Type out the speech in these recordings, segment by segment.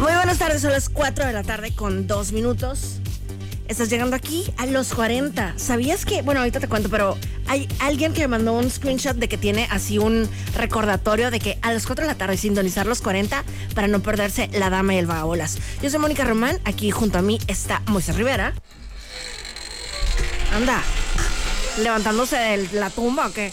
Muy buenas tardes, son las 4 de la tarde con 2 minutos. Estás llegando aquí a los 40. ¿Sabías que, bueno, ahorita te cuento, pero hay alguien que me mandó un screenshot de que tiene así un recordatorio de que a las 4 de la tarde sintonizar los 40 para no perderse la dama y el vagabolas. Yo soy Mónica Román, aquí junto a mí está Moisés Rivera. Anda, levantándose de la tumba o qué?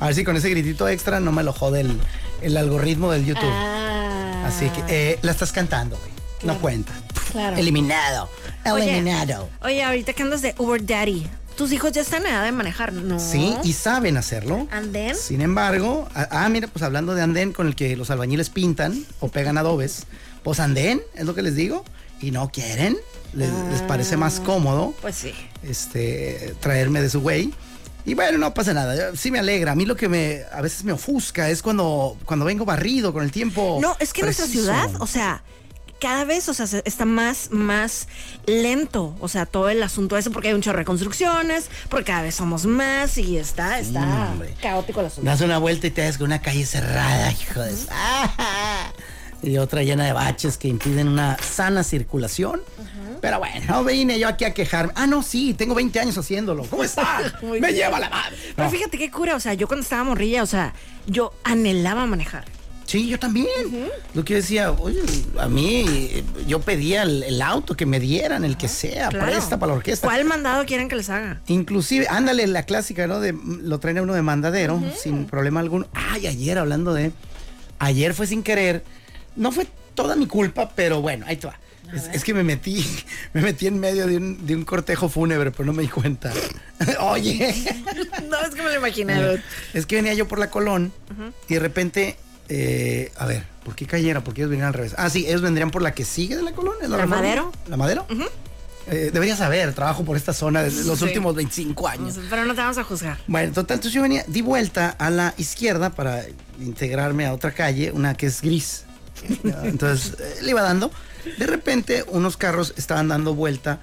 A ver si con ese gritito extra no me lo jode el, el algoritmo del YouTube. Ah. Así que eh, la estás cantando, güey. No cuenta. Claro. Eliminado. Eliminado. Oye, ahorita que andas de Uber Daddy, tus hijos ya están en edad de manejar, ¿no? Sí, y saben hacerlo. ¿Andén? Sin embargo, ah, ah, mira, pues hablando de andén con el que los albañiles pintan o pegan adobes, pues andén, es lo que les digo, y no quieren, les, les parece más cómodo Pues sí. este, traerme de su güey. Y bueno, no pasa nada, sí me alegra. A mí lo que me a veces me ofusca es cuando, cuando vengo barrido con el tiempo. No, es que nuestra ciudad, o sea, cada vez, o sea, se- está más, más lento. O sea, todo el asunto ese, porque hay un chorro de construcciones, porque cada vez somos más y está, está caótico el asunto. Das una vuelta y te das con una calle cerrada, hijo de... Y otra llena de baches que impiden una sana circulación. Pero bueno, no vine yo aquí a quejarme. Ah, no, sí, tengo 20 años haciéndolo. ¿Cómo está? Me bien. lleva la madre. Pero fíjate qué cura, o sea, yo cuando estaba morrilla, o sea, yo anhelaba manejar. Sí, yo también. Lo que yo decía, oye, a mí, eh, yo pedía el, el auto que me dieran, el que sea, Claro. presta para la orquesta. ¿Cuál mandado quieren que les haga? Inclusive, ándale, la clásica, ¿no? De, lo traen a uno de mandadero, sin problema alguno. Ay, ayer hablando de... Ayer fue sin querer. No fue toda mi culpa, pero bueno, ahí te va. Es, es que me metí, me metí en medio de un, de un cortejo fúnebre, pero no me di cuenta. Oye, no, es que me lo imaginé. es que venía yo por la Colón y de repente, eh, a ver, ¿por qué cayera? ¿Por qué ellos venían al revés? Ah, sí, ellos vendrían por la que sigue de la Colón. ¿es ¿La Reforma? Madero? ¿La Madero? Eh, deberías saber, trabajo por esta zona desde los Sí. últimos 25 años. Pero no te vamos a juzgar. Bueno, total, entonces yo venía, di vuelta a la izquierda para integrarme a otra calle, una que es gris. Entonces eh, le iba dando. De repente, unos carros estaban dando vuelta.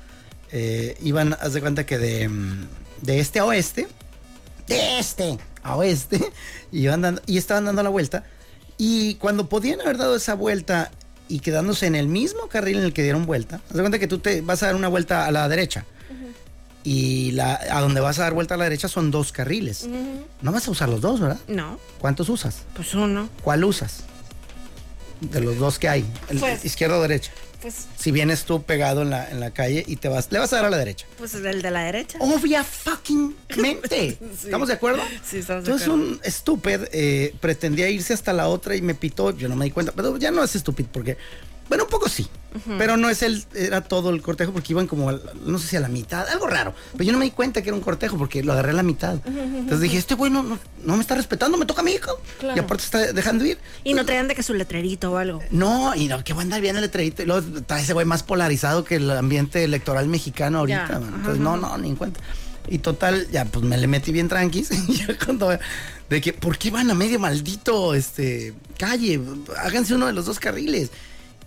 eh, iban, haz de cuenta que de, mm, de este a oeste. De este a oeste. Y, iban dando, y estaban dando la vuelta. Y cuando podían haber dado esa vuelta y quedándose en el mismo carril en el que dieron vuelta, haz de cuenta que tú te vas a dar una vuelta a la derecha y la, a donde vas a dar vuelta a la derecha son dos carriles. No vas a usar los dos, ¿verdad? No, ¿Cuántos usas? pues uno. ¿Cuál usas? De los dos que hay, el Pues- izquierda o derecha. Pues, Si vienes tú pegado en la, en la calle y te vas, le vas a dar a la derecha. pues el de la derecha. Obvia fucking mente. ¿Estamos de acuerdo? Sí, estamos de Entonces acuerdo. un estúpido eh, pretendía irse hasta la otra y me pitó. Yo no me di cuenta, pero ya no es estúpido porque, bueno, un poco sí. Pero no es el, era todo el cortejo porque iban como, al- no sé si a la mitad, algo raro. Pero yo no me di cuenta que era un cortejo porque lo agarré a la mitad. Entonces dije, este güey no, no, no me está respetando, me toca a mi hijo. Claro. Y aparte está dejando ir. Y no traían de que su letrerito o algo. No, y no, que voy a andar viendo el letrerito. Y luego está ese güey más polarizado que el ambiente electoral mexicano ahorita. Entonces, no, ajá. no, ni en cuenta. Y total, ya pues me le metí bien tranquis. Y ya cuando de que, ¿por qué van a medio maldito este calle? Háganse uno de los dos carriles.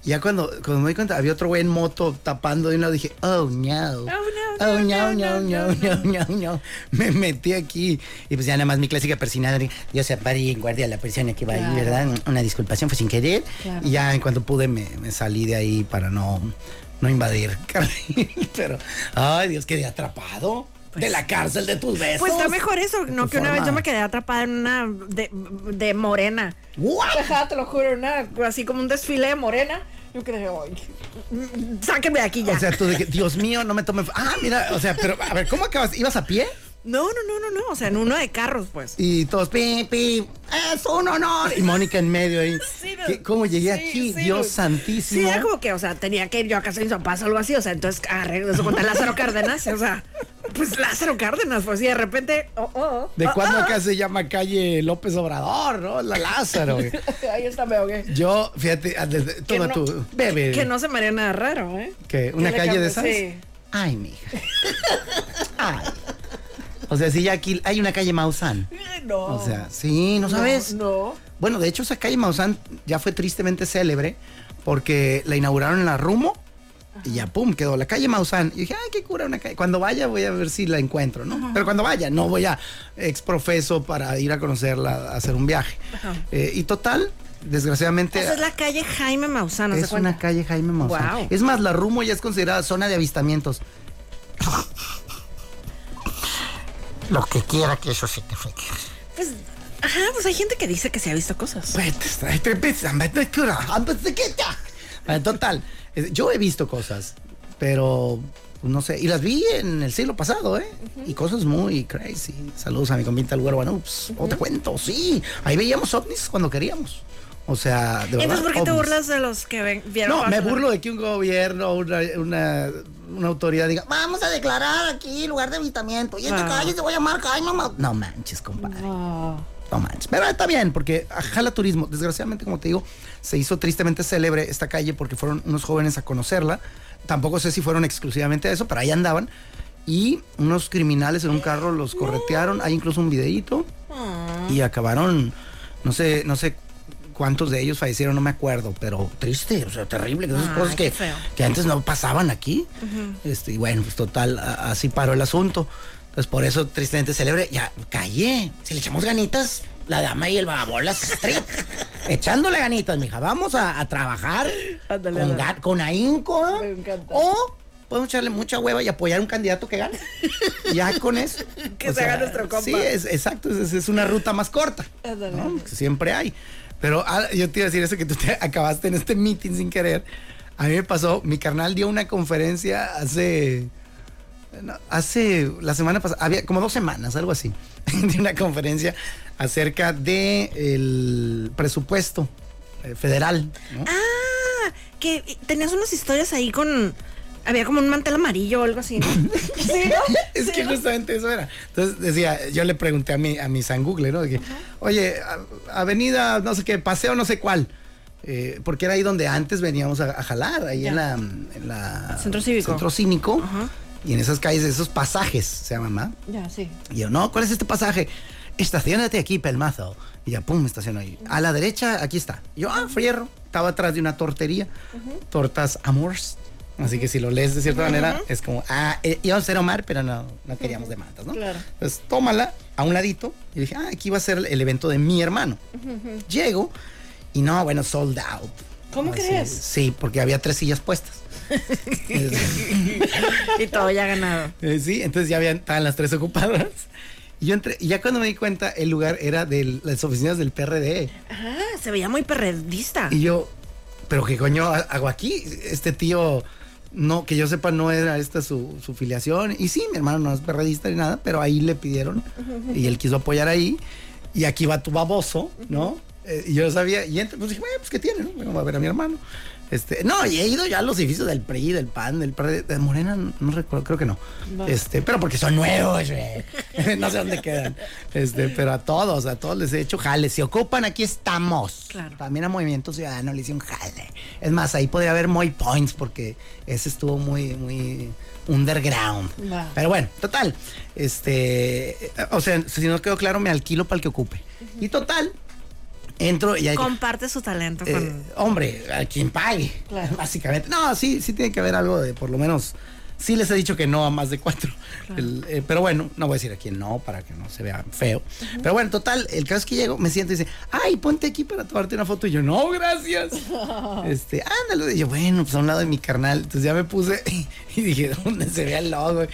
Ya cuando, cuando me di cuenta, había otro güey en moto tapando de un lado, dije, oh no. Oh no. Oh no, no, no, no, no, Me metí aquí. Y pues ya nada más mi clásica persinada. Yo se paré en guardia la persona que iba ahí, ¿verdad? Una disculpación fue sin querer. Y ya en cuanto pude me, salí de ahí para no, no invadir. Pero, ay Dios, quedé atrapado de la cárcel de tus besos. Pues está mejor eso, no que una vez yo me quedé atrapada en una de, de morena. What? Te lo juro, una, así como un desfile de morena. Yo quedé, ay, sáquenme de aquí ya. O sea, tú de que, Dios mío, no me tome. Ah, mira, o sea, pero a ver, ¿cómo acabas? ¿Ibas a pie? No, no, no, no, no, o sea, en uno de carros, pues. Y todos, pi, pi, es un honor. Y Mónica en medio ahí. Sí, no. ¿Qué- ¿Cómo llegué Sí, aquí? sí, Dios santísimo. Sí, era como que, o sea, tenía que ir yo a casa de mis papás o algo así, o sea, entonces agarré eso con Lázaro Cárdenas, o sea, Pues Lázaro Cárdenas, pues y de repente. Oh, oh, ¿De oh, cuándo oh. acá se llama calle López Obrador, no? La Lázaro. güey. Ahí está, me ahogué. Yo, fíjate, ah, toma no- tú, bebe. Que no se me haría nada raro, ¿eh? ¿Qué? ¿Una calle de esas? sí. Ay, mija. Ay. O sea, si ya aquí hay una calle Maussan. No. O sea, sí, ¿no sabes? No. Bueno, de hecho, esa calle Maussan ya fue tristemente célebre porque la inauguraron en la Rumo y ya, pum, quedó la calle Maussan. Y dije, ay, qué cura una calle. Cuando vaya voy a ver si la encuentro, ¿no? Pero cuando vaya, no voy a exprofeso para ir a conocerla, a hacer un viaje. Ajá. Eh, y total, desgraciadamente... Esa es la calle Jaime Maussan, ¿no Es una calle Jaime Maussan. Guau. Es más, la Rumo ya es considerada zona de avistamientos. Lo que quiera que eso signifique. Pues, ajá, pues hay gente que dice que se ha visto cosas. Bueno, Total, eh, yo he visto cosas, pero no sé, y las vi en el siglo pasado, ¿eh? Y cosas muy crazy. Saludos a mi compita el güero Ups, no te cuento, sí. Ahí veíamos ovnis cuando queríamos. O sea, de verdad. Entonces, ¿por qué te burlas de los que ven, vieron? No, me burlo de que un gobierno, una, una, una autoridad diga, vamos a declarar aquí lugar de avistamiento. Y esta Ah. calle se va a llamar Jaime Mau-". No manches, compadre. No. No manches. Pero está bien, porque jala turismo. Desgraciadamente, como te digo, se hizo tristemente célebre esta calle porque fueron unos jóvenes a conocerla. Tampoco sé si fueron exclusivamente a eso, pero ahí andaban. Y unos criminales en un carro los corretearon. Hay incluso un videíto. Y acabaron, no sé, no sé cuántos de ellos fallecieron, no me acuerdo, pero triste, o sea, terrible. Esas Ay, cosas que, que antes no pasaban aquí. este, y bueno, pues total, a- así paró el asunto. Entonces por eso tristemente celebre, ya, callé. Si le echamos ganitas, la dama y el vagabolas street. Echándole ganitas, mija. Vamos a, a trabajar Ándale, con, ga- con ahínco. ¿eh? Me encanta. O podemos echarle mucha hueva y apoyar a un candidato que gane. ya con eso. Que se haga nuestro compa. Sí, es, exacto. Es, es una ruta más corta. ¿no? Que Siempre hay. Pero ah, yo te iba a decir eso que tú te acabaste en este meeting sin querer. A mí me pasó, mi carnal dio una conferencia hace. hace la semana pasada, había como dos semanas, algo así. de una conferencia acerca de el presupuesto eh, federal. Ah, que tenías unas historias ahí con. Había como un mantel amarillo o algo así. ¿no? ¿Sí, no? Es ¿Sí, que no? justamente eso era. Entonces decía, yo le pregunté a mi, a mi San Google, ¿no? Oye, a- avenida, no sé qué, paseo no sé cuál. Eh, porque era ahí donde antes veníamos a, a jalar, ahí en la, en la- Centro cívico. Centro cívico. Ajá. Y en esas calles, esos pasajes se llaman, ¿no? Ya, sí. Y yo, no, ¿cuál es este pasaje? Estacionate aquí, pelmazo. Y ya, pum, me estaciono ahí. A la derecha, aquí está. Y yo, ah, fierro. Estaba atrás de una tortería. Tortas Amors. Así que si lo lees de cierta manera, es como, ah, eh, íbamos a ser Omar, pero no, no queríamos demandas, ¿no? Claro. Entonces, tómala a un ladito. Y dije, ah, aquí va a ser el evento de mi hermano. Llego y no, bueno, sold out. ¿Cómo crees? Sí, porque había tres sillas puestas. Y todo ya ganado. Eh, sí, entonces ya habían, estaban las tres ocupadas. Y yo entré, y ya cuando me di cuenta, el lugar era de las oficinas del PRD. Ah, se veía muy perredista. Y yo, pero qué coño ha- hago aquí? Este tío, no, que yo sepa, no era esta su, su filiación. Y sí, mi hermano no es perredista ni nada, pero ahí le pidieron y él quiso apoyar ahí. Y aquí va tu baboso, ¿no? Eh, y yo sabía, y entré, pues dije, bueno, pues ¿qué tiene? No? Bueno, va a ver a mi hermano. Este, no, y he ido ya a los edificios del PRI, del PAN, del PRD, de Morena, no recuerdo, creo que no. Este, pero porque son nuevos, güey. no sé dónde quedan. Este, pero a todos, a todos les he hecho jale. Si ocupan, aquí estamos. Claro. También a Movimiento Ciudadano le hice un jale. Es más, ahí podría haber muy points porque ese estuvo muy, muy underground. Pero bueno, total. Este, o sea, si no quedó claro, me alquilo para el que ocupe. Y total, entro y hay Comparte su talento eh, con. hombre, a quien pague, Claro. básicamente. No, sí, sí tiene que haber algo de, por lo menos, sí les he dicho que no a más de cuatro. El, eh, pero bueno, no voy a decir a quién no, para que no se vea feo. Pero bueno, total, el caso es que llego, me siento y dice, ay, ponte aquí para tomarte una foto. Y yo, no, gracias. este, ándale. Y yo, bueno, pues a un lado de mi carnal. Entonces ya me puse y dije, ¿dónde se ve el logo?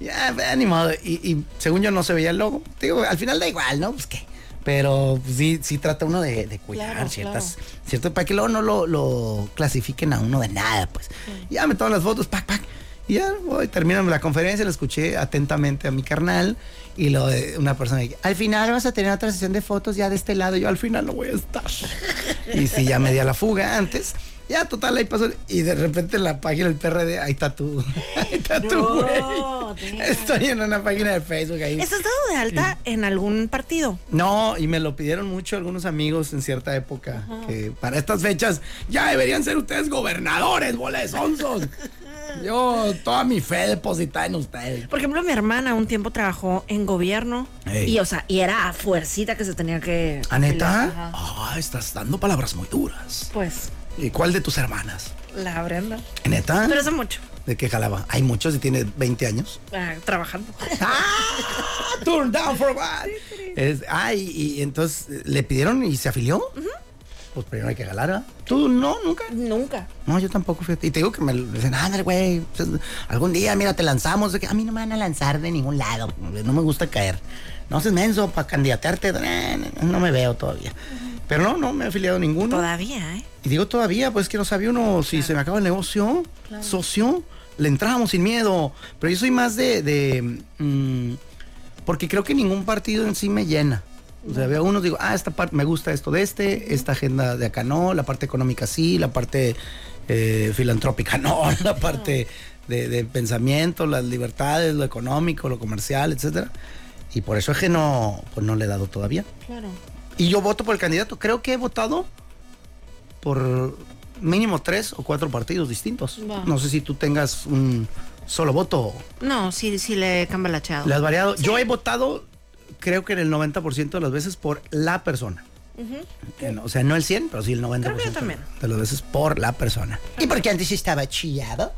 Ya, ni modo. Y, y según yo no se veía el logo. Digo, al final da igual, ¿no? Pues qué. Pero sí, sí trata uno de, de cuidar Claro, ciertas, cierto, para que luego no lo, lo clasifiquen a uno de nada, pues. Ya me toman las fotos, pac, pac. Y ya voy, termino la conferencia, la escuché atentamente a mi carnal. Y lo de una persona me dice, al final vas a tener otra sesión de fotos ya de este lado. Yo al final no voy a estar. y sí, ya me di a la fuga antes. Ya, total, ahí pasó. Y de repente en la página del PRD, ahí está tú. Ahí está tú, No, güey. damn. Estoy en una página de Facebook ahí. ¿Estás dado de alta en algún partido? No, y me lo pidieron mucho algunos amigos en cierta época. Que para estas fechas ya deberían ser ustedes gobernadores, bola de sonsos. Yo, toda mi fe depositada en ustedes. Por ejemplo, mi hermana un tiempo trabajó en gobierno Ey. y, o sea, y era a fuercita que se tenía que. ¿A neta? Ajá. Ah, estás dando palabras muy duras. Pues, ¿Y cuál de tus hermanas? la Brenda. ¿Neta? Pero hace mucho, ¿De qué jalaba? Hay muchos y tiene 20 años. ah, trabajando. ¡Ah! Turn down for what? Es, ah, y, y entonces le pidieron y se afilió. Pues primero hay que jalar. ¿Tú no? ¿Nunca? Nunca. No, yo tampoco, fíjate. Y te digo que me dicen, ándale, güey, pues, algún día, mira, te lanzamos. A mí no me van a lanzar de ningún lado. No me gusta caer. No seas menso para candidatearte. No me veo todavía. Pero no, no me he afiliado a ninguno. Todavía, ¿eh? Y digo todavía, pues que no sabía uno si se me acaba el negocio, socio, le entramos sin miedo. Pero yo soy más de, de, mm, porque creo que ningún partido en sí me llena. O sea, veo unos, digo, ah, esta parte me gusta esto de este, esta agenda de acá no, la parte económica sí, la parte eh, filantrópica no, la parte de, de pensamiento, las libertades, lo económico, lo comercial, etcétera. Y por eso es que no, pues no le he dado todavía. Claro. Y yo voto por el candidato. Creo que he votado por mínimo tres o cuatro partidos distintos. Va. No sé si tú tengas un solo voto. No, sí, sí le cambia la chava. Le has variado. Yo he votado, creo que en el 90% de las veces por la persona. En- O sea, no el 100, pero sí el 90% Creo que yo también. de las veces por la persona. ¿Y porque antes estaba chillado?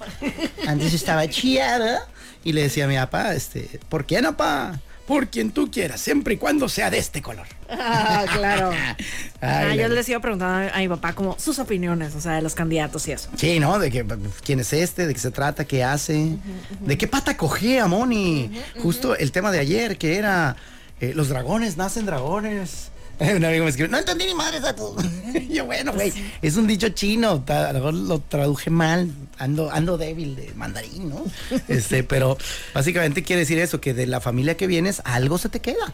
Antes estaba chillado. Y le decía a mi papá, este, ¿por quién, papá? Por quien tú quieras, siempre y cuando sea de este color. Ah, claro. Ay, Ah, yo les iba preguntando a mi papá como sus opiniones, o sea, de los candidatos y eso. Sí, ¿no? De que, quién es este, de qué se trata, qué hace, de qué pata cogea, Moni. Justo el tema de ayer, que era eh, los dragones nacen dragones. Un amigo me escribió, no entendí ni madre yo, bueno, güey, es un dicho chino, a lo mejor lo traduje mal, ando, ando débil de mandarín, ¿no? Este, pero básicamente quiere decir eso, que de la familia que vienes, algo se te queda,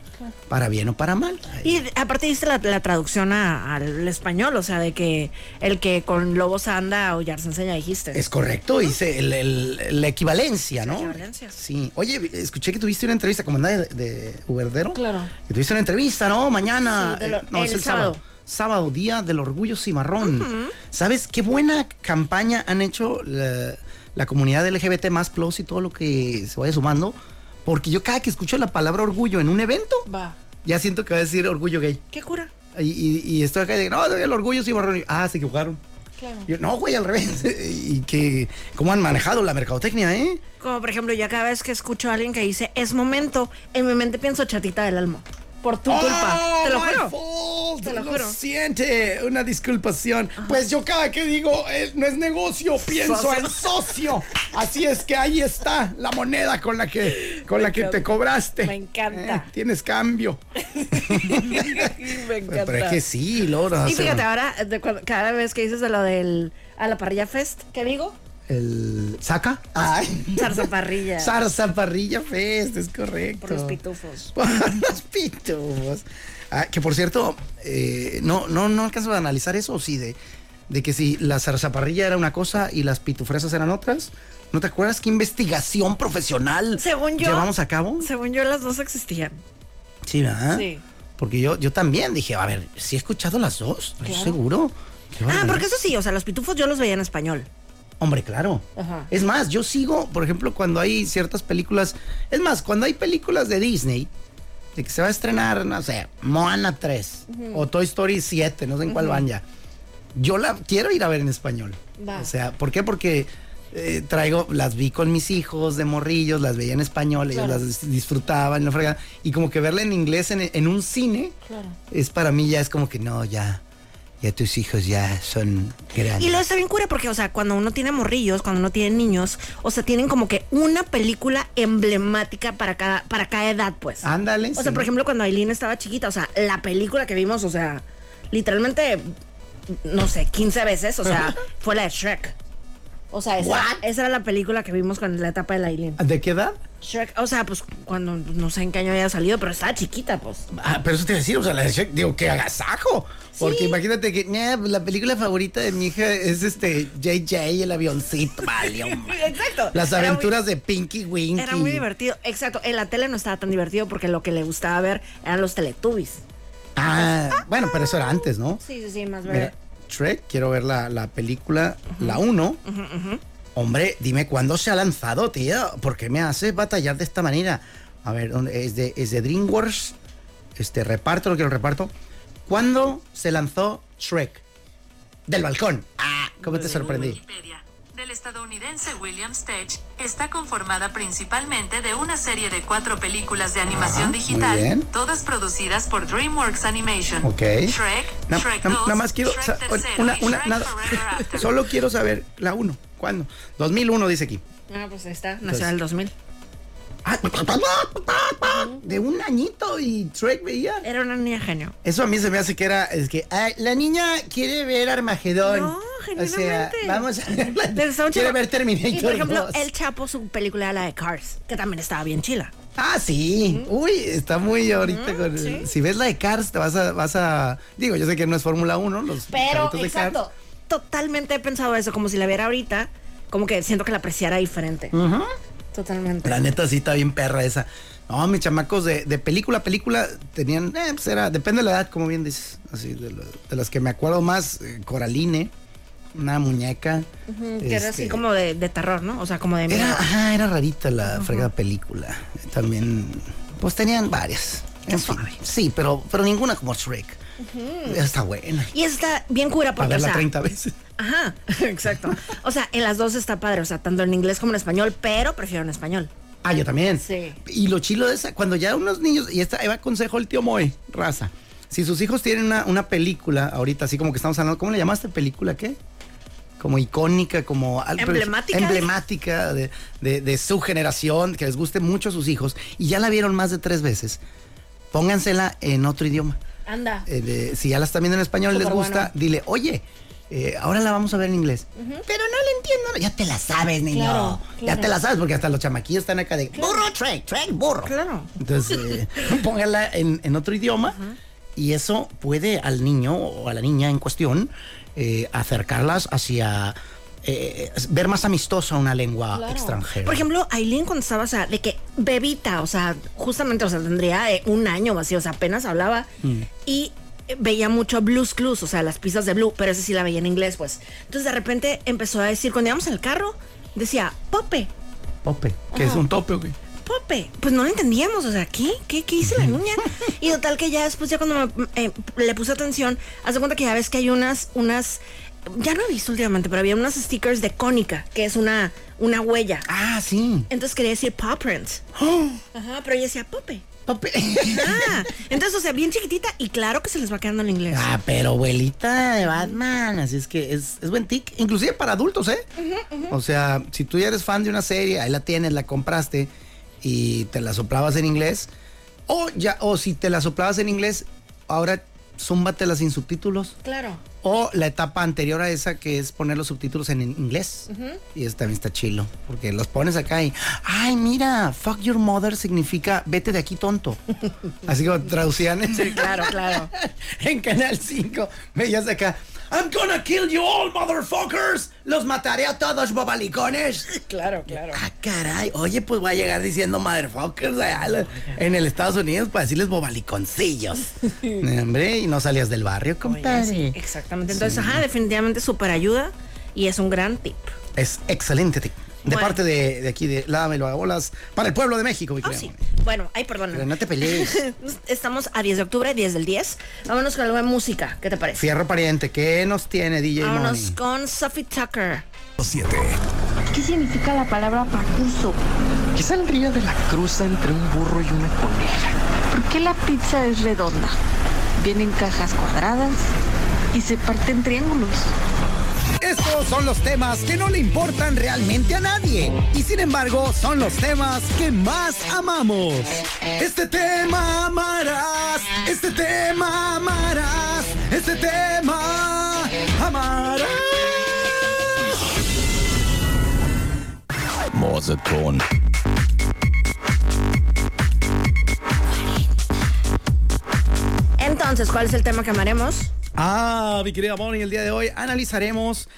para bien o para mal. Y aparte diste la, la traducción a- al español, o sea, de que el que con lobos anda, aullar se enseña, dijiste. Es correcto, hice el- el- la equivalencia, ¿no? equivalencia. Sí. Oye, escuché que tuviste una entrevista como de, de Uberdero. Claro. Que tuviste una entrevista, ¿no? Mañana. Sí, lo- no, es el sábado. sábado. Sábado, día del orgullo cimarrón. ¿Sabes qué buena campaña han hecho la, la comunidad LGBT más plus y todo lo que se vaya sumando? Porque yo cada que escucho la palabra orgullo en un evento, Va. ya siento que va a decir orgullo gay. ¿Qué cura? Y, y- y estoy acá y digo, no, el orgullo cimarrón. Y, ah, se equivocaron. Claro. Yo, no, güey, al revés. y que, ¿cómo han manejado la mercadotecnia, eh? Como por ejemplo, yo cada vez que escucho a alguien que dice es momento, en mi mente pienso chatita del alma. Por tu culpa. Oh, Te lo juro. fault. Te lo Lo juro. siente, una disculpación. Pues yo cada que digo eh, no es negocio, pienso Socio. en socio. Así es que ahí está la moneda con la que con la que te cobraste. Me encanta. Eh, tienes cambio. me encanta. Pero es que sí, Laura. Y fíjate, ahora, cada vez que dices de lo del a la parrilla fest, ¿qué digo? El saca. Ay. Zarza parrilla. Zarza parrilla fest, es correcto. por los pitufos. Por los pitufos. Ah, que por cierto, eh, no, no, no alcanzo a analizar eso, sí, de, de que si la zarzaparrilla era una cosa y las pitufresas eran otras. ¿No te acuerdas qué investigación profesional Según yo. llevamos a cabo? Según yo, las dos existían. Sí, ¿verdad? Sí. Porque yo, yo también dije, a ver, si he escuchado las dos, ¿estás Claro. seguro? Ah, porque eso sí, o sea, los pitufos yo los veía en español. Hombre, claro. Ajá. Es más, yo sigo, por ejemplo, cuando hay ciertas películas. Es más, cuando hay películas de Disney, de que se va a estrenar, no sé, Moana 3 o Toy Story 7, no sé en cuál van ya. Yo la quiero ir a ver en español. Va. O sea, ¿por qué? Porque eh, traigo, las vi con mis hijos de morrillos, las veía en español, ellos Claro. las dis- disfrutaban, no fregada. Y como que verla en inglés en, en un cine, Claro. es para mí ya es como que no, ya, ya tus hijos ya son grandes. Y lo está bien cura porque, o sea, cuando uno tiene morrillos, cuando uno tiene niños, o sea, tienen como que una película emblemática para cada, para cada edad, pues. Ándale. O sea, sí. por ejemplo, cuando Aileen estaba chiquita, o sea, la película que vimos, o sea, literalmente, no sé, 15 veces, o sea, fue la de Shrek. O sea, esa, esa era la película que vimos con la etapa de la Aileen. ¿De qué edad? Shrek, o sea, pues cuando no sé en qué año había salido, pero estaba chiquita, pues. Ah, pero eso te iba a decir, o sea, la de Shrek, digo, que agasajo. Porque imagínate que "Nah, la película favorita de mi hija es este JJ, el avioncito, vale, hombre. Exacto. Las aventuras de Pinky Winky. Era muy divertido. Exacto. En la tele no estaba tan divertido porque lo que le gustaba ver eran los Teletubbies. Ah, bueno, pero eso era antes, ¿no? Sí, sí, sí, más Mira, Shrek, quiero ver la, la película, la 1. Hombre, dime cuándo se ha lanzado, tío. ¿Por qué me haces batallar de esta manera? A ver, ¿dónde- es de, es de DreamWorks. Este reparto, lo que reparto. ¿Cuándo se lanzó Shrek? Del balcón. Ah, ¿cómo te sorprendí? Wikipedia, del estadounidense William Stage, está conformada principalmente de una serie de cuatro películas de animación muy digital, todas producidas por DreamWorks Animation. Ok. Shrek, Na- Shrek na- 2, nada más quiero Shrek sa- tercero una, una, Shrek nada. Solo quiero saber la 1. ¿Cuándo? 2001 dice aquí. Ah, pues está. Nació en el 2000. Ah, de un añito y Shrek veía. Era una niña genio. Eso a mí se me hace que era, es que ay, la niña quiere ver Armagedón. No, O sea, genuinamente. vamos a quiere ver Terminator Y por ejemplo, 2. El Chapo, su película la de Cars, que también estaba bien chila. Ah, sí. Uy, está muy ahorita con sí. Si ves la de Cars, te vas a, vas a. Digo, yo sé que no es Fórmula 1, los Pero, de exacto. Cars. Totalmente he pensado eso, como si la viera ahorita, como que siento que la apreciara diferente. Totalmente. La neta sí está bien perra esa. No, mis chamacos de, de película a película tenían, eh, pues era, depende de la edad, como bien dices. Así, de, lo- de las que me acuerdo más, eh, Coraline, una muñeca. Que era así este, como de, de terror, ¿no? O sea, como de miedo. Era, ajá, era rarita la fregada película. También, pues tenían varias. En fin, sí, pero, pero ninguna como Shrek. Está buena. Y está bien cura Para porque, o verla sea, 30 veces. Ajá, exacto. O sea, en las dos está padre, o sea, tanto en inglés como en español, pero prefiero en español. Ah, yo también. Sí. Y lo chilo de esa, cuando ya unos niños, y esta ahí va consejo el tío Moe, raza. Si sus hijos tienen una, una película, ahorita así como que estamos hablando, ¿cómo le llamaste película? ¿Qué? Como icónica, como Emblemática. Emblemática de, de- de su generación, que les guste mucho a sus hijos, y ya la vieron más de tres veces, póngansela en otro idioma. Anda. Eh, de- si ya la están viendo en español les gusta, bueno. dile, oye, eh, ahora la vamos a ver en inglés. Pero no la entiendo. Ya te la sabes, niño. Claro, Ya te la sabes, porque hasta los chamaquillos están acá de burro, Trek, Trek, burro. Claro. Entonces, eh, póngala en, en otro idioma y eso puede al niño o a la niña en cuestión eh, acercarlas hacia eh, ver más amistosa una lengua Claro. extranjera. Por ejemplo, Aileen cuando estaba, o sea, de que bebita, o sea, justamente, o sea, tendría eh, un año o así, o sea, apenas hablaba Mm. y veía mucho Blues Clues, o sea, las pistas de Blue, pero ese sí la veía en inglés, pues. Entonces de repente empezó a decir, cuando íbamos en el carro, decía, Pope, Pope, que es un tope, güey. Pope. Pues no lo entendíamos, o sea, ¿qué? ¿Qué, qué hice la niña? Y total que ya después, ya cuando me- eh, le puse atención, haz de cuenta que ya ves que hay unas, unas, ya no he visto últimamente, pero había unos stickers de cónica, que es una, una huella. Ah, sí. Entonces quería decir paw prints. Ajá, pero ella decía Pope. Pope. Ah, entonces, o sea, bien chiquitita y claro que se les va quedando en inglés. Ah, pero abuelita de Batman, así es que es, es buen tic, inclusive para adultos, ¿eh? O sea, si tú ya eres fan de una serie, ahí la tienes, la compraste y te la soplabas en inglés, o ya, o si te la soplabas en inglés, ahora zúmbatelas sin subtítulos. Claro. O la etapa anterior a esa que es poner los subtítulos en inglés. Y eso también está chilo. Porque los pones acá y. Ay, mira, fuck your mother significa vete de aquí tonto. Así como traducían en, Claro, claro. en Canal 5. Veías acá. I'm gonna kill you all, motherfuckers. Los mataré a todos, bobalicones. Claro, claro. Ah, caray. Oye, pues voy a llegar diciendo motherfuckers allá la- en el Estados Unidos para decirles bobaliconcillos. Hombre, y no salías del barrio, compadre. Exactamente. Entonces, ajá, definitivamente súper ayuda y es un gran tip. Es excelente tip. De Bueno. parte de, de aquí de Lávame lo bolas para el pueblo de México, mi Ah, querida sí. Bueno, ay, perdón. No te pelees. Estamos a 10 de octubre, 10 del 10. Vámonos con algo de música. ¿Qué te parece? Fierro pariente, ¿qué nos tiene DJ Vámonos con Sophie Tucker. 7. ¿Qué significa la palabra pacuso? ¿Qué saldría de la cruza entre un burro y una coneja? ¿Por qué la pizza es redonda? Viene en cajas cuadradas y se parte en triángulos. Estos son los temas que no le importan realmente a nadie. Y sin embargo, son los temas que más amamos. Este tema amarás. Este tema amarás. Este tema amarás. Morseton. Entonces, ¿cuál es el tema que amaremos? Ah, mi querida Bonnie, el día de hoy analizaremos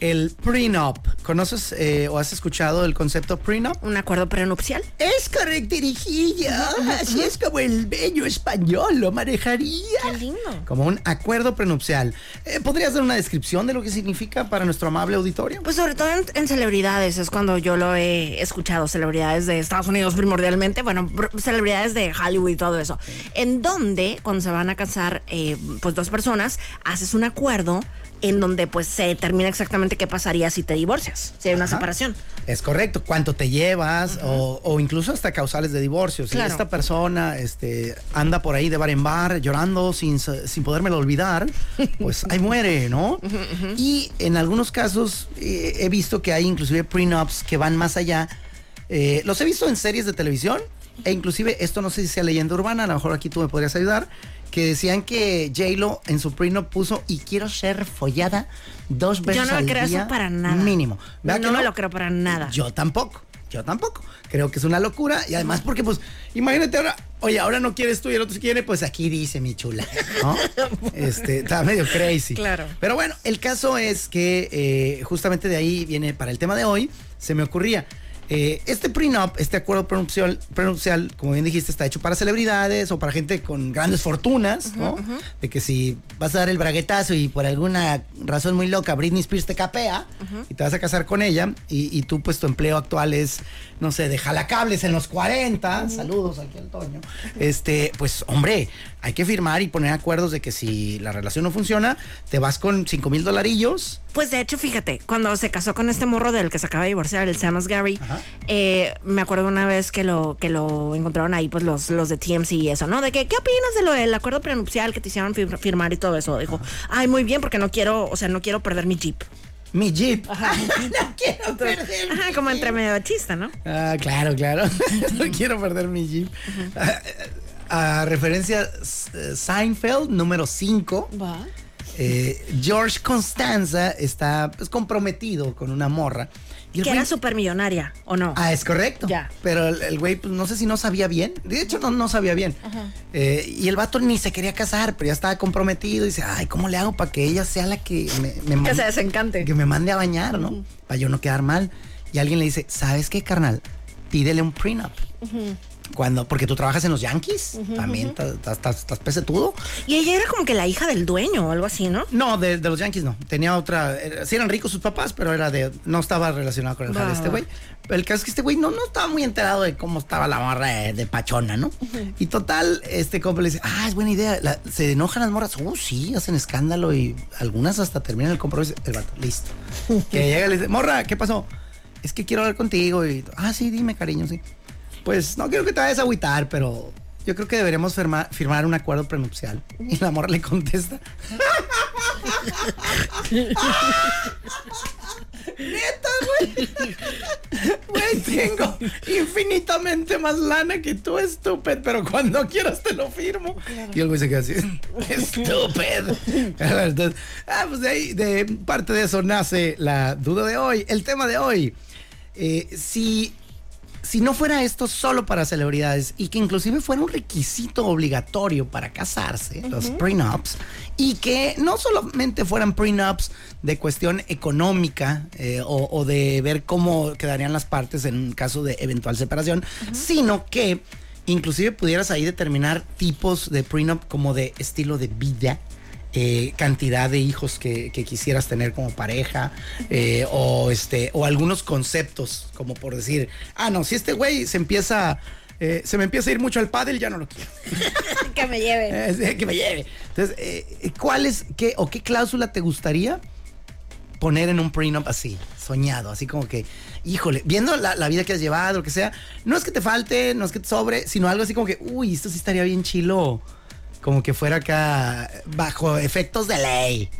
el prenup. ¿Conoces eh, o has escuchado el concepto prenup? ¿Un acuerdo prenupcial? Es correcto, dirigilla. Así es como el bello español lo manejaría. Qué lindo. Como un acuerdo prenupcial. Eh, ¿Podrías dar una descripción de lo que significa para nuestro amable auditorio? Pues sobre todo en, en celebridades, es cuando yo lo he escuchado, celebridades de Estados Unidos primordialmente, bueno, br- celebridades de Hollywood y todo eso, en donde cuando se van a casar eh, pues dos personas, haces un acuerdo en donde pues se determina exactamente qué pasaría si te divorcias, si hay una Ajá. separación. Es correcto, cuánto te llevas o, o incluso hasta causales de divorcio. Si Claro. esta persona este, anda por ahí de bar en bar llorando sin, sin podérmelo olvidar, pues ahí muere, ¿no? Y en algunos casos eh, he visto que hay inclusive prenups que van más allá. Eh, los he visto en series de televisión e inclusive esto no sé si sea leyenda urbana, a lo mejor aquí tú me podrías ayudar, que decían que J-Lo en su prenup puso y quiero ser follada dos veces Yo no al creo día eso para nada. mínimo. ¿Verdad No que me lo creo para nada. Yo tampoco. Yo tampoco. Creo que es una locura. Y además, porque, pues, imagínate ahora, oye, ahora no quieres tú y el otro quiere, pues aquí dice mi chula. ¿No? Este, está medio crazy. Claro. Pero bueno, el caso es que eh, justamente de ahí viene para el tema de hoy, se me ocurría. Eh, este prenup, este acuerdo prenupcial, prenupcial, como bien dijiste, está hecho para celebridades o para gente con grandes fortunas, ¿no? De que si vas a dar el braguetazo y por alguna razón muy loca Britney Spears te capea y te vas a casar con ella y, y tú pues tu empleo actual es, no sé, de jalacables en los 40, saludos aquí al Toño, este, pues hombre, hay que firmar y poner acuerdos de que si la relación no funciona, te vas con 5 mil dolarillos. Pues de hecho, fíjate, cuando se casó con este morro del que se acaba de divorciar, el Samus Gary, eh, me acuerdo una vez que lo, que lo encontraron ahí, pues los, los de TMC y eso, ¿no? De que, ¿qué opinas de lo del acuerdo prenupcial que te hicieron fir- firmar y todo eso? Dijo, ay, muy bien, porque no quiero, o sea, no quiero perder mi Jeep. Mi Jeep. no quiero perder. mi Ajá, como Jeep. entre medio chista, ¿no? Ah, claro, claro. no quiero perder mi Jeep. A referencia Seinfeld número 5. Eh, George Constanza está pues, comprometido con una morra. Y Que era güey- súper millonaria, ¿o no? Ah, es correcto. Ya. Pero el el güey, pues no sé si no sabía bien. De hecho, no, no sabía bien. Eh, y el vato ni se quería casar, pero ya estaba comprometido. Y dice, ay, ¿cómo le hago para que ella sea la que me, me que mande- se desencante. que me mande a bañar, ¿no? Para yo no quedar mal. Y alguien le dice, ¿sabes qué, carnal? Pídele un prenup. Cuando, porque tú trabajas en los Yankees, también estás- estás estás- estás pesetudo. Y ella era como que la hija del dueño o algo así, ¿no? No, de, de los Yankees no. Tenía otra. era- sí eran ricos sus papás, pero era de. No estaba relacionado con el de este güey. Pero el caso es que este güey no, no estaba muy enterado de cómo estaba la morra de, de pachona, ¿no? Y total, este compa le dice, ah, es buena idea. La- se enojan las morras. Uh, sí, hacen escándalo y algunas hasta terminan el compromiso. El vato, listo. Que llega y le dice, morra, ¿qué pasó? Es que quiero hablar contigo. Y, ah, sí, dime, cariño, sí. Pues no quiero que te vayas a agüitar, pero yo creo que deberíamos firmar, firmar un acuerdo prenupcial. Y la morra le contesta. Neta, güey. Güey, tengo infinitamente más lana que tú, estúpido, pero cuando quieras te lo firmo. Y el güey se queda así, estúpido. Entonces, ah, pues de ahí, de parte de eso nace la duda de hoy, el tema de hoy. Eh, si si no fuera esto solo para celebridades y que inclusive fuera un requisito obligatorio para casarse, los prenups, y que no solamente fueran prenups de cuestión económica eh, o, o de ver cómo quedarían las partes en caso de eventual separación, sino que inclusive pudieras ahí determinar tipos de prenup como de estilo de vida, eh, cantidad de hijos que, que quisieras tener como pareja eh, o este o algunos conceptos como por decir ah no si este güey se empieza eh, se me empieza a ir mucho al pádel ya no lo quiero que me lleve. Eh, que me lleve entonces cuál es qué o qué cláusula te gustaría poner en un prenup así soñado así como que híjole viendo la, la vida que has llevado lo que sea no es que te falte no es que te sobre sino algo así como que uy esto sí estaría bien chilo como que fuera acá bajo efectos de ley.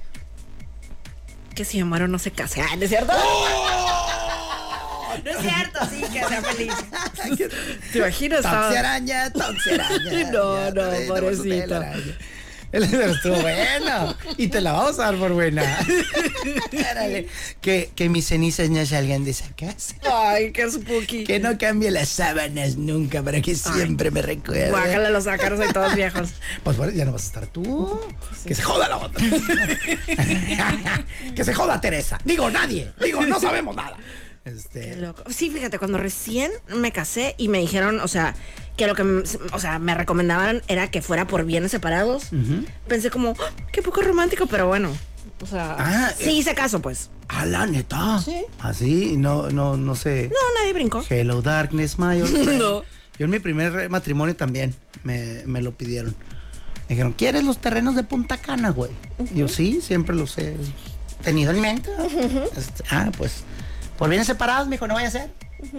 Que si Amaro no se case. Ah, ¿no es cierto? No es cierto, sí, que sea feliz. ¿Te imaginas? Toxi araña, toxi araña. No, Ya, no, te- Pero estuvo bueno. Y te la vamos a dar por buena. Que, que mis cenizas no salgan de esa casa. Ay, qué spooky. Que no cambie las sábanas nunca para que siempre me recuerde. Guácala los ácaros y todos viejos. Pues bueno, ya no vas a estar tú. Que se joda la otra. que se joda Teresa. Digo, nadie. Digo, no sabemos nada. Este, Qué loco. Sí, fíjate, cuando recién me casé y me dijeron, o sea, que lo que, o sea, me recomendaban era que fuera por bienes separados, pensé como, "Ah, qué poco romántico, pero bueno, o sea, Ah, sí hice caso, pues. a la neta. Sí. Así, no, no, no sé. No, nadie brincó. Hello Darkness, my. No. Yo en mi primer matrimonio también me, me lo pidieron. Me dijeron, ¿quieres los terrenos de Punta Cana, güey? Yo sí, siempre los he tenido en mente. Este, ah, pues, por bienes separados, me dijo, no vaya a ser.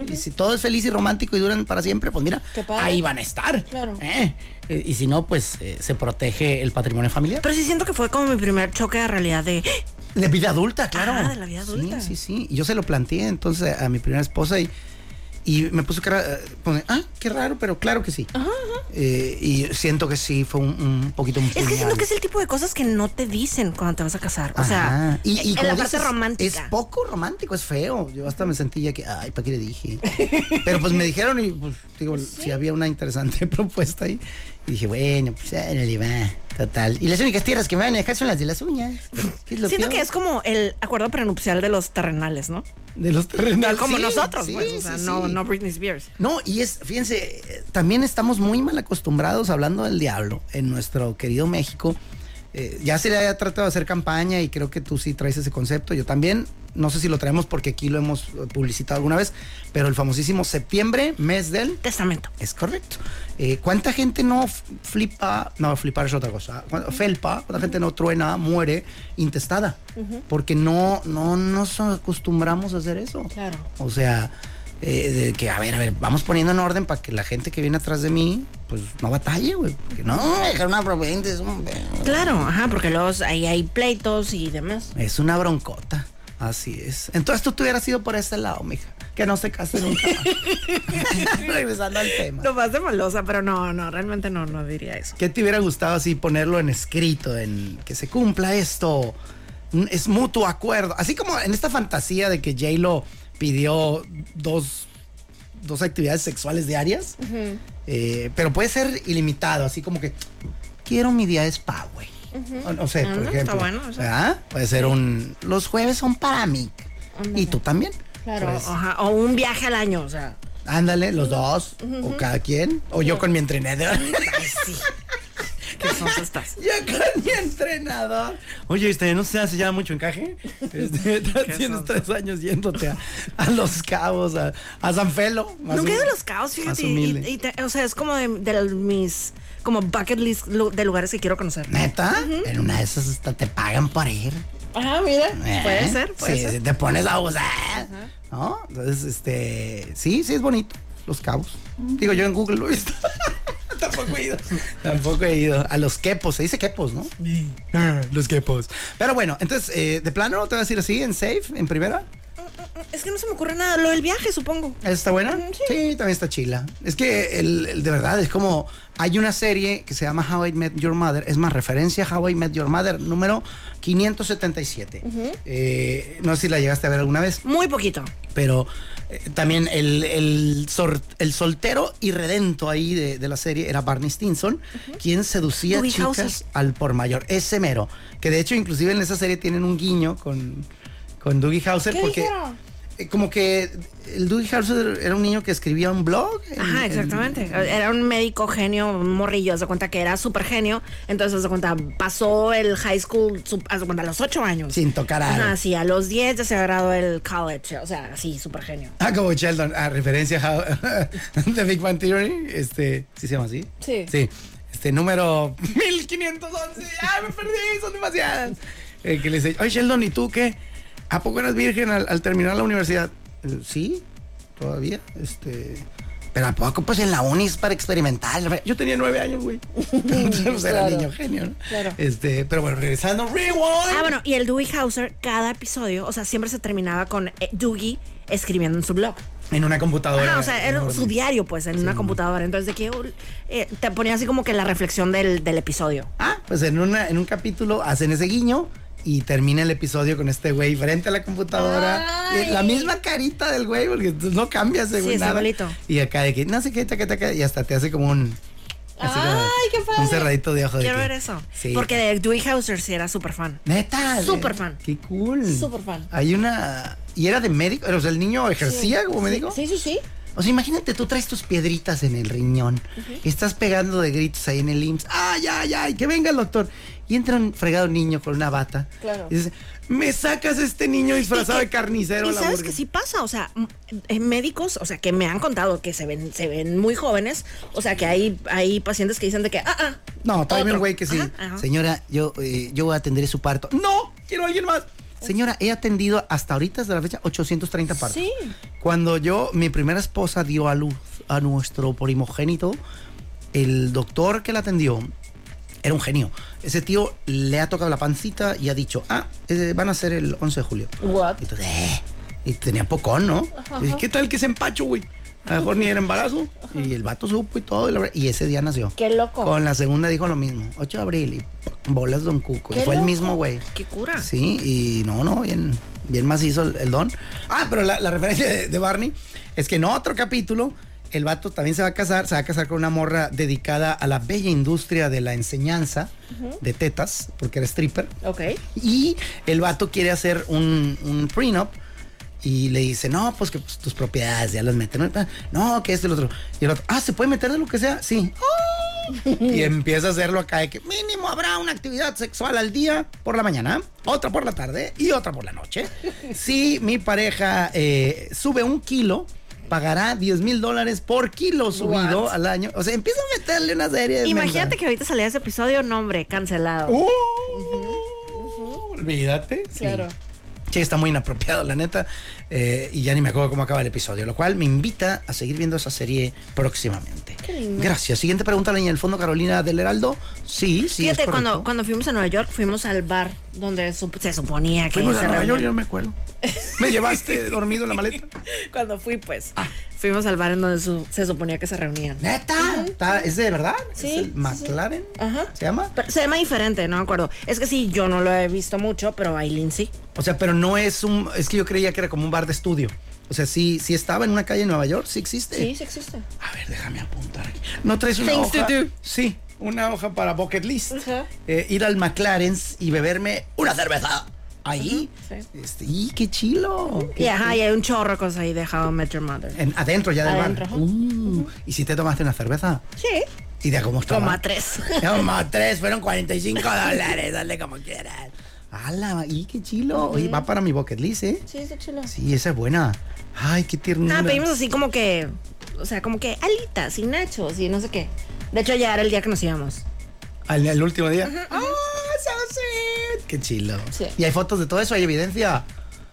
Y si todo es feliz y romántico y duran para siempre, pues mira, ahí van a estar. Claro. ¿eh? Eh, Y si no, pues eh, se protege el patrimonio familiar. Pero sí siento que fue como mi primer choque de realidad de, De vida adulta, claro. Ah, de la vida adulta. Sí, sí, sí. Y yo se lo planteé entonces a mi primera esposa y, y me puso cara, eh, pone, ah, qué raro, pero claro que sí. Eh, y siento que sí, fue un, un poquito un Es que siento que es el tipo de cosas que no te dicen cuando te vas a casar. O sea, Ajá. y, y en como la parte dices, romántica. Es poco romántico, es feo. Yo hasta me sentía que, ay, ¿para qué le dije? Pero pues me dijeron y pues digo, si había una interesante propuesta ahí. Y dije, bueno, pues órale, va, total. Y las únicas tierras que me van a dejar son las de las uñas. ¿Qué es lo Siento peor? que es como el acuerdo prenupcial de los terrenales, ¿no? De los terrenales. Como Sí, nosotros, sí, pues. O sea, no, no Britney Spears. No, y es, fíjense, eh, también estamos muy mal acostumbrados hablando del diablo en nuestro querido México. Eh, ya se le ha tratado de hacer campaña y creo que tú sí traes ese concepto. Yo también, no sé si lo traemos porque aquí lo hemos eh, publicitado alguna vez, pero el famosísimo septiembre, mes del... Testamento. Es correcto. Eh, ¿Cuánta gente no flipa? No, flipar es otra cosa. ¿Cuánta- Felpa, ¿cuánta gente no truena, muere intestada? Porque no, no nos acostumbramos a hacer eso. Claro. O sea, eh, de que, a ver, a ver, vamos poniendo en orden para que la gente que viene atrás de mí, pues no batalle, güey. Porque no, dejar una providencia es, un- Claro, ajá, porque luego ahí hay pleitos y demás. es una broncota. Así es. Entonces tú te hubieras ido por ese lado, mija. Que no se case nunca. Regresando al tema. Lo más de malosa, pero no, no, realmente no, no diría eso. ¿Qué te hubiera gustado así ponerlo en escrito, en que se cumpla esto? Mm, Es mutuo acuerdo. Así como en esta fantasía de que J-Lo pidió dos, dos actividades sexuales diarias. Eh, pero puede ser ilimitado, así como que quiero mi día de spa, güey. O No sé, Ah, por ejemplo. está bueno eso. ¿verdad? Puede ser un. Los jueves son para mí. Y tú también. Claro, Pues, o un viaje al año, o sea. ándale, los dos. O cada quien. O yo con mi entrenador. Ay, sí. ¿Qué son estás? Yo con mi entrenador. Oye, este, ¿no se hace ya mucho encaje? Este, tienes tres años yéndote a, a Los Cabos, a, a San Felo. Nunca he ido a los más fíjate. y- y te- o sea, es como de, de mis como bucket list de lugares que quiero conocer. ¿Neta? En una de esas hasta te pagan por ir. Ajá, mira. ¿Eh? Puede ser, puede sí, ser. sí, te pones a usar. ¿No? Entonces, este. Sí, sí es bonito. Los cabos. Digo, yo en Google lo he visto. Tampoco he ido. Tampoco he ido. A los quepos. Se dice quepos, ¿no? Ah, los quepos. Pero bueno, entonces, eh, ¿de plano te vas a ir así, en safe, en primera? Es que no se me ocurre nada. Lo del viaje, supongo. ¿Esa ¿Está buena? Sí, también está chila. Es que el, el- de verdad es como hay una serie que se llama How I Met Your Mother, es más referencia a How I Met Your Mother número 577. Eh, no sé si la llegaste a ver alguna vez, Muy poquito. pero eh, también el, el, sor- el soltero irredento ahí de, de la serie era Barney Stinson, quien seducía chicas al por mayor. Ese mero. Que de hecho, inclusive en esa serie tienen un guiño con, con Doogie Howser ¿Qué porque. dijeron? eh, Como que el Doogie Howser era un niño que escribía un blog. Ajá, en- exactamente. Era un médico genio, un morrillo, se cuenta que era súper genio. Entonces, se cuenta, pasó el high school, de cuenta, a los ocho años. Sin tocar. Ajá, sí, a los 10 ya se graduó el college. O sea, sí, súper genio. Ah, como Sheldon, a referencia a The Big Bang Theory. Este, ¿sí se llama así? Sí. Sí. Este número 1511. ¡Ay, me perdí! Son demasiadas. Eh, que le dice, oye, Sheldon, ¿y tú qué? ¿A poco eras virgen al, al terminar la universidad? Eh, sí, todavía. Este. Pero a poco, pues en la uni es para experimentar. Yo tenía nueve años, güey. Entonces era Claro. niño genio, ¿no? Claro. Este, pero bueno, regresando, rewind. Ah, bueno, y el Dewey Hauser, cada episodio, o sea, siempre se terminaba con eh, Doogie escribiendo en su blog. En una computadora. Ajá, o sea, era su diario, pues, en una computadora. Entonces, de que eh, te ponía así como que la reflexión del, del episodio. Ah, pues en, una, en un capítulo hacen ese guiño y termina el episodio con este güey frente a la computadora. Ay. La misma carita del güey, porque no cambia ese Sí, nada. Y acá de que, no sé qué, taca, taca, y hasta te hace como un... así Ay, qué padre. Un cerradito de ojo. de Quiero que- ver eso. Sí. Porque de Dewey Hauser sí era súper fan. Neta. Súper de- fan. Qué cool. Súper fan. Hay una... Y era de médico, o sea, el niño ejercía como médico. Sí, sí, sí. O sea, imagínate, tú traes tus piedritas en el riñón. estás pegando de gritos ahí en el IMSS. ¡Ay, ay, ay! ¡Que venga el doctor! Y entra un fregado niño con una bata. Claro. Y dice, ¿me sacas este niño disfrazado de carnicero? a Y la sabes burger?" que sí pasa, o sea, en médicos, o sea, que me han contado que se ven, se ven muy jóvenes, o sea, que hay, hay pacientes que dicen de que, ah, ah. No, todavía un güey que sí. Ajá, ajá. Señora, yo, eh, yo atenderé su parto. ¡No! ¡Quiero a alguien más! Señora, he atendido hasta ahorita, desde la fecha, 830 partos. Sí. Cuando yo, mi primera esposa dio a luz a nuestro primogénito, el doctor que la atendió era un genio. Ese tío le ha tocado la pancita y ha dicho, ah, eh, van a ser el 11 de julio. What? Y, entonces, "Eh", y tenía pocón, ¿no? ¿Qué tal que se empacho, güey? A lo mejor ni era embarazo. Y el vato supo y todo. Y, la y ese día nació. Qué loco. Con la segunda dijo lo mismo. 8 de abril y bolas Don Cuco. Y fue el loco. mismo güey. Qué cura. Sí, y no, no, bien, bien macizo el, el don. Ah, pero la, la referencia de, de Barney es que en otro capítulo el vato también se va a casar, se va a casar con una morra dedicada a la bella industria de la enseñanza de tetas, porque era stripper. Ok. Y el vato quiere hacer un, un prenup y le dice, no, pues que pues, tus propiedades ya las meten. No, No, que este y el otro. Y el otro, ah, ¿se puede meter de lo que sea? Sí. Y empieza a hacerlo acá de que mínimo habrá una actividad sexual al día por la mañana, otra por la tarde y otra por la noche. Si mi pareja eh, sube un kilo, pagará 10 mil dólares por kilo subido What? al año. O sea, empieza a meterle una serie de Imagínate mensajes. que ahorita salía ese episodio, nombre, cancelado. Uh, Olvídate. Claro. Sí, está muy inapropiado, la neta. eh, y ya ni me acuerdo cómo acaba el episodio, lo cual me invita a seguir viendo esa serie próximamente. Gracias. Siguiente pregunta, la niña del fondo, Carolina del Heraldo. Sí, sí. Fíjate, es cuando, cuando fuimos a Nueva York, fuimos al bar donde sup- se suponía que Fuimos a Nueva York, yo no me acuerdo. ¿Me llevaste dormido en la maleta? Cuando fui, pues, Ah. Fuimos al bar en donde su- se suponía que se reunían. ¿Neta? ¿Está- ¿Es de verdad? Sí, ¿Es el sí, McLaren? Ajá. ¿Se llama? Pero se llama diferente, no me acuerdo. Es que sí, yo no lo he visto mucho, pero Aileen sí. O sea, pero no es un... Es que yo creía que era como un bar de estudio. O sea, sí, sí estaba en una calle en Nueva York, sí existe. Sí, sí existe. A ver, déjame apuntar aquí. ¿No traes una Things to hoja? do. Sí, una hoja para bucket list. Eh, ir al McLaren's y beberme una cerveza. Ahí. Sí. Este, ¡Y qué chilo! Y ajá, y hay un chorro de cosas ahí de How I Met Your Mother. En- adentro ya del Adentro, bar. Uh, ¿Y si te tomaste una cerveza? Sí. ¿Y de cómo estaba? Como a tres. Como a tres, fueron 45 dólares. Dale como quieras. ¡Hala! ¡Y qué chilo! Oye, va para mi bucket list, ¿eh? Sí, está chulo. Sí, esa es buena. ¡Ay, qué ternura! Ah, pedimos así como que, o sea, como que alitas y nachos y no sé qué. De hecho, ya era el día que nos íbamos. ¿Al, al último día? ¡Ah, so sweet! ¡Qué chilo! Sí. ¿Y hay fotos de todo eso? ¿Hay evidencia?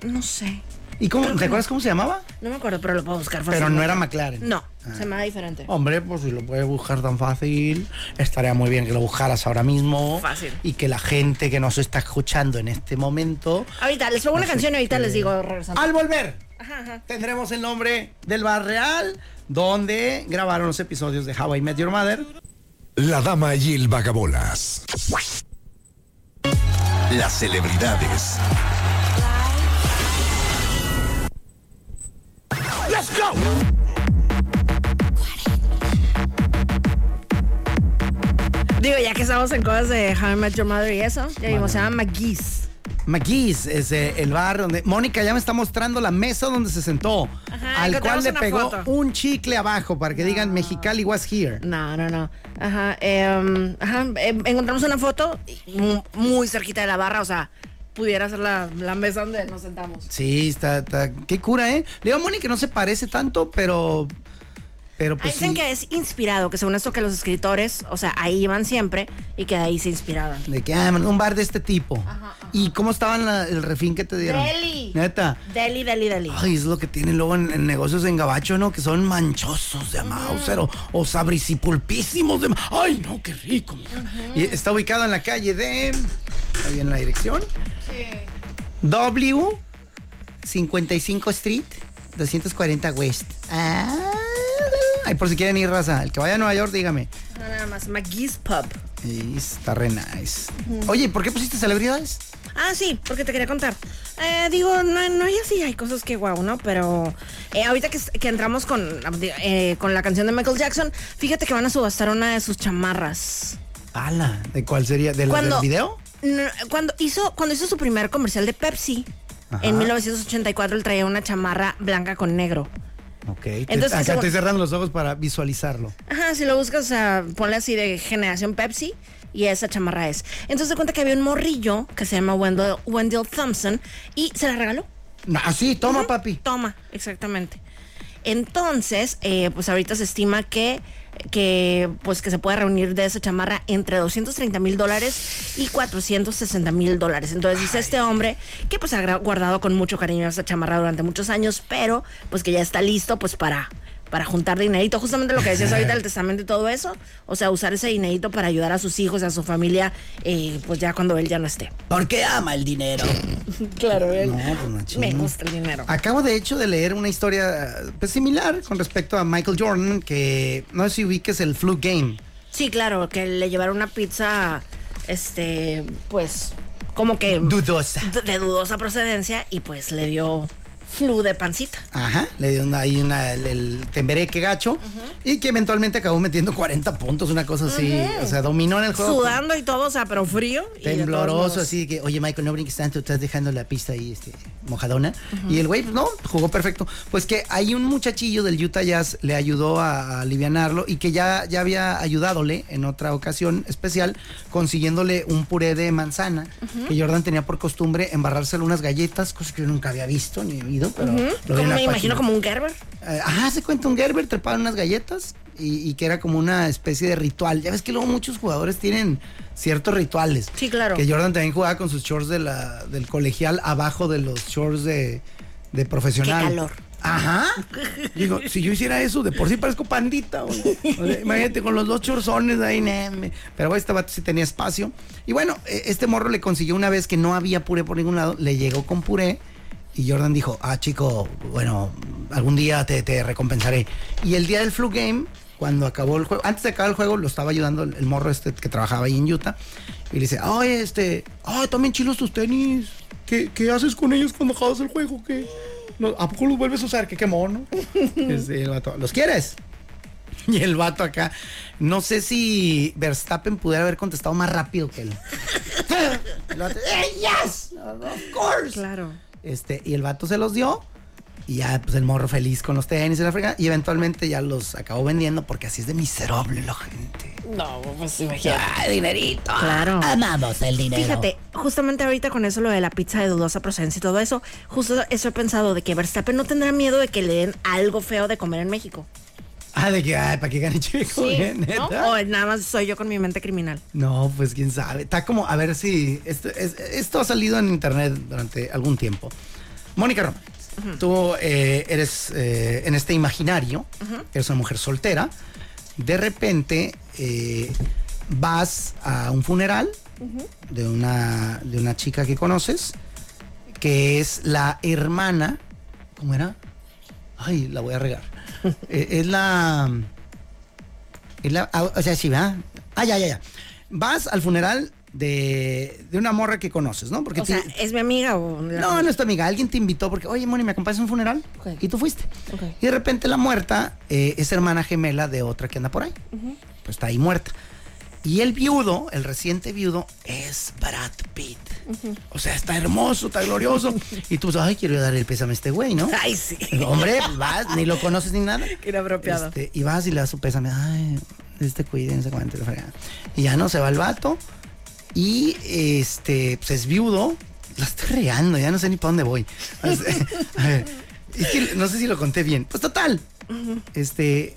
No sé. ¿Y cómo, te acuerdas cómo se llamaba? No me acuerdo, pero lo puedo buscar Pero fácilmente. no era McLaren. No, Ah. se llama diferente. Hombre, pues si lo puedes buscar tan fácil, estaría muy bien que lo buscaras ahora mismo. Fácil. Y que la gente que nos está escuchando en este momento. Ahorita les pongo una canción y ahorita les digo regresando. Al volver, Ajá, ajá. tendremos el nombre del bar real, donde grabaron los episodios de How I Met Your Mother. La dama y el vagabolas. Las celebridades. ¡Let's go! Digo, ya que estamos en cosas de How I Met Your Mother y eso, ya vimos, se llama McGee's. McGee's es el bar donde Mónica ya me está mostrando la mesa donde se sentó, Ajá, al cual le pegó foto. un chicle abajo para que digan Mexicali was here. No, no, no. Ajá, em, ajá, em, encontramos una foto mu- muy cerquita de la barra, o sea, pudiera ser la, la mesa donde nos sentamos. Sí, está, está, qué cura, ¿eh? Le digo a Mónica no se parece tanto, pero, pero pues dicen sí. que es inspirado, que según esto que los escritores, o sea, ahí iban siempre y que de ahí se inspiraban. De que, ah, un bar de este tipo. ¿Y cómo estaba la- el refín que te dieron? Deli. Neta. Deli, deli, deli. Ay, es lo que tienen luego en, en negocios en Gabacho, ¿no? Que son manchosos de Mauser o, o sabricipulpísimos de... ¡Ay, no, qué rico! Y está ubicado en la calle de... Ahí en la dirección. W 55 Street 240 West. Ah, ay, por si quieren ir, raza. El que vaya a Nueva York, dígame. No, nada más, McGee's Pub. Y está re nice. Oye, ¿por qué pusiste celebridades? Ah, sí, porque te quería contar. Eh, digo, no, no hay así, hay cosas que guau, ¿no? Pero eh, ahorita que, que entramos con, eh, con la canción de Michael Jackson, fíjate que van a subastar una de sus chamarras. Ala, ¿de cuál sería? ¿Del, del video? No, cuando hizo, cuando hizo su primer comercial de Pepsi, Ajá. en 1984 él traía una chamarra blanca con negro. Ok. Entonces, Acá estoy cerrando los ojos para visualizarlo. Ajá, si lo buscas, o sea, ponle así de generación Pepsi y esa chamarra es. Entonces te cuenta que había un morrillo que se llama Wendell, Wendell Thompson y se la regaló. Ah, sí, toma, papi. Toma, exactamente. Entonces, eh, pues ahorita se estima que, que, pues que se puede reunir de esa chamarra entre 230 mil dólares y 460 mil dólares. Entonces dice este hombre que pues ha guardado con mucho cariño esa chamarra durante muchos años, pero pues que ya está listo pues para para juntar dinerito, justamente lo que decías ahorita del testamento y todo eso, o sea, usar ese dinerito para ayudar a sus hijos, a su familia, eh, pues ya cuando él ya no esté. Porque ama el dinero. Claro, él. No, pues. Me gusta el dinero. Acabo de hecho de leer una historia pues, similar con respecto a Michael Jordan, que no sé si ubiques el flu game. Sí, claro, que le llevaron una pizza, este, pues, como que Dudosa. de dudosa procedencia y pues le dio flu de pancita. Ajá, le dio una- ahí una, el, el tembereque gacho y que eventualmente acabó metiendo 40 puntos, una cosa así. O sea, dominó en el juego. Sudando y todo, o sea, pero frío. Tembloroso, así que, oye Michael, no brinques tanto, estás dejando la pista ahí este, mojadona. Y el güey, pues no, jugó perfecto. Pues que hay un muchachillo del Utah Jazz, le ayudó a, alivianarlo y que ya, ya había ayudádole en otra ocasión especial, consiguiéndole un puré de manzana, que Jordan tenía por costumbre embarrárselo unas galletas, cosa que yo nunca había visto ni oído, pero Ujú, lo vi en como la me imagino como un Gerber. Eh, ajá, se cuenta un Gerber trepado en unas galletas y, y que era como una especie de ritual. Ya ves que luego muchos jugadores tienen ciertos rituales. Sí, claro. Que Jordan también jugaba con sus shorts de la, del colegial abajo de los shorts de, de profesional. Qué calor. Ajá. Digo, si yo hiciera eso, de por sí parezco pandita. O sea, imagínate con los dos chorzones ahí. neme. Pero este vato sí tenía espacio. Y bueno, eh, este morro le consiguió una vez que no había puré por ningún lado. Le llegó con puré. Y Jordan dijo, ah, chico, bueno, algún día te, recompensaré. Y el día del flu game, cuando acabó el juego, antes de acabar el juego, lo estaba ayudando el, morro este que trabajaba ahí en Utah. Y le dice, ay, este, ay, también chilos tus tenis. ¿Qué, haces con ellos cuando acabas el juego? ¿Qué? ¿A poco los vuelves a usar? ¿Qué, qué mono? El vato, ¿Los quieres? Y el vato acá, no sé si Verstappen pudiera haber contestado más rápido que él. El vato, "Eh, yes, of course. Claro. Este, y el vato se los dio. Y ya, pues el morro feliz con los tenis y la frega. Y eventualmente ya los acabó vendiendo porque así es de miserable la gente. No, pues imagínate. ¡Ah, dinerito! Claro. Amamos el dinero. Fíjate, justamente ahorita con eso lo de la pizza de dudosa procedencia y todo eso, justo eso he pensado de que Verstappen no tendrá miedo de que le den algo feo de comer en México. Ah, de que, ay, para que gane chico, ¿eh? ¿no? O nada más soy yo con mi mente criminal. No, pues quién sabe. Está como, a ver si. Esto, es- esto ha salido en internet durante algún tiempo. Mónica Román, tú eh, eres eh, en este imaginario, eres una mujer soltera. De repente eh, vas a un funeral de, una, de una chica que conoces, que es la hermana. ¿Cómo era? Ay, la voy a regar. Eh, es la. Es la, ah, o sea, sí, ¿verdad? Ah, ya, ya, ya. Vas al funeral de, de una morra que conoces, ¿no? Porque O te- sea, ¿es mi amiga o...? la- no, no es tu amiga. Alguien te invitó porque, oye, Moni, ¿me acompañas a un funeral? Y tú fuiste. Y de repente la muerta eh, es hermana gemela de otra que anda por ahí. Pues está ahí muerta. Y el viudo, el reciente viudo, es Brad Pitt. O sea, está hermoso, está glorioso. y tú, ay, quiero dar el pésame a este güey, ¿no? Ay, sí. Hombre, pues vas, ni lo conoces ni nada. Qué inapropiado. Este, y vas y le das su pésame. Ay, este cuídense, cuánto la fregada. Y ya no se va el vato. Y este, pues es viudo. La estoy regando, ya no sé ni para dónde voy. O sea, a ver, es que no sé si lo conté bien. Pues total. Este,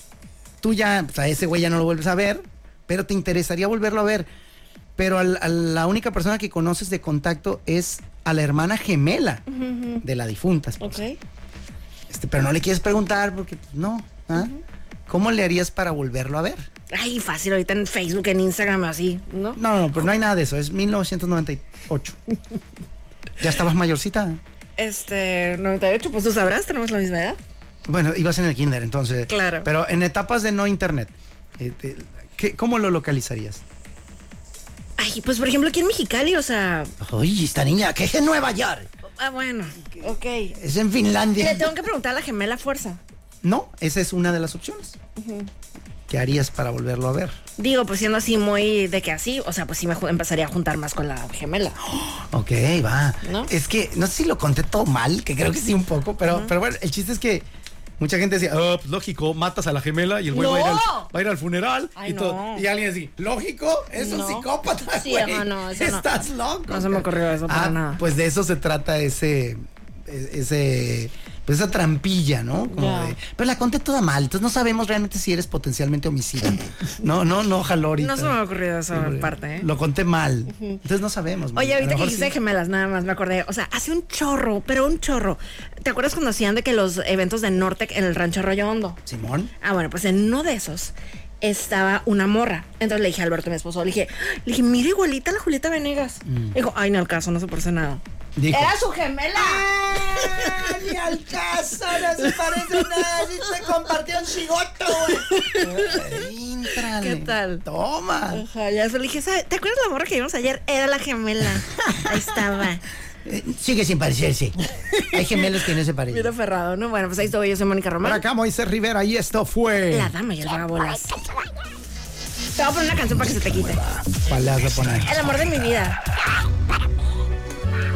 tú ya, pues a ese güey ya no lo vuelves a ver, pero te interesaría volverlo a ver. Pero al- a la única persona que conoces de contacto es a la hermana gemela de la difunta. esposa. Ok. Este, pero no le quieres preguntar porque no. ¿ah? ¿Cómo le harías para volverlo a ver? Ay, fácil, ahorita en Facebook, en Instagram, así, ¿no? No, no, pero no hay nada de eso. Es 1998. ¿Ya estabas mayorcita? Este, 98, pues tú sabrás, tenemos la misma edad. Bueno, ibas en el kinder, entonces. Claro. Pero en etapas de no internet, eh, te- ¿qué- ¿cómo lo localizarías? Ay, pues por ejemplo aquí en Mexicali, o sea. Oye, esta niña, que es en Nueva York. Ah, bueno, ok. Es en Finlandia. Le tengo que preguntar a la gemela fuerza. No, esa es una de las opciones. ¿Qué harías para volverlo a ver? Digo, pues siendo así muy de que así, o sea, pues sí me empezaría a juntar más con la gemela. Ok, va. ¿No? Es que no sé si lo conté todo mal, que creo que sí un poco, pero, pero bueno, el chiste es que mucha gente decía, "Ah, pues lógico, matas a la gemela y el güey va, a ir al, ¡No! va a ir al funeral Ay, y, todo. no. y alguien así, lógico, es un No. psicópata, Sí, güey. ajá, no, eso no. Estás loco. No se me ocurrió eso para Ah, nada. Pues de eso se trata ese, e- ese, pues esa trampilla, ¿no? Como de- pero la conté toda mal, entonces no sabemos realmente si eres potencialmente homicida. no, no, no, jalo ahorita. No se me ha ocurrido esa Sí, parte, ¿eh? Lo conté mal. Entonces no sabemos. Oye, ahorita que dijiste sí. gemelas, nada más me acordé. O sea, hace un chorro, pero un chorro. ¿Te acuerdas cuando hacían de que los eventos de Nortec en el rancho Arroyo Hondo? Simón. Ah, bueno, pues en uno de esos estaba una morra. Entonces le dije a Alberto, mi esposo, le dije, le dije, mira igualita a la Julieta Venegas. Dijo, ay, no al caso, no se parece nada. Dijo. Era su gemela. Ni al caso, no se parece nada. Si se compartió un chigoto, güey. ¿Qué tal? Toma. Ajá, ya se le dije, ¿sabe- ¿te acuerdas la morra que vimos ayer? Era la gemela. Ahí estaba. Eh, sigue sin parecerse. Hay gemelos que no se parecen. Mira Ferrado, ¿no? Bueno, pues ahí estoy, yo soy Mónica Por Román. acá Moisés Rivera y esto fue... La dama y el vagabolas. Te voy a poner una canción para que se te quite. ¿Cuál le vas a poner? El amor de mi vida.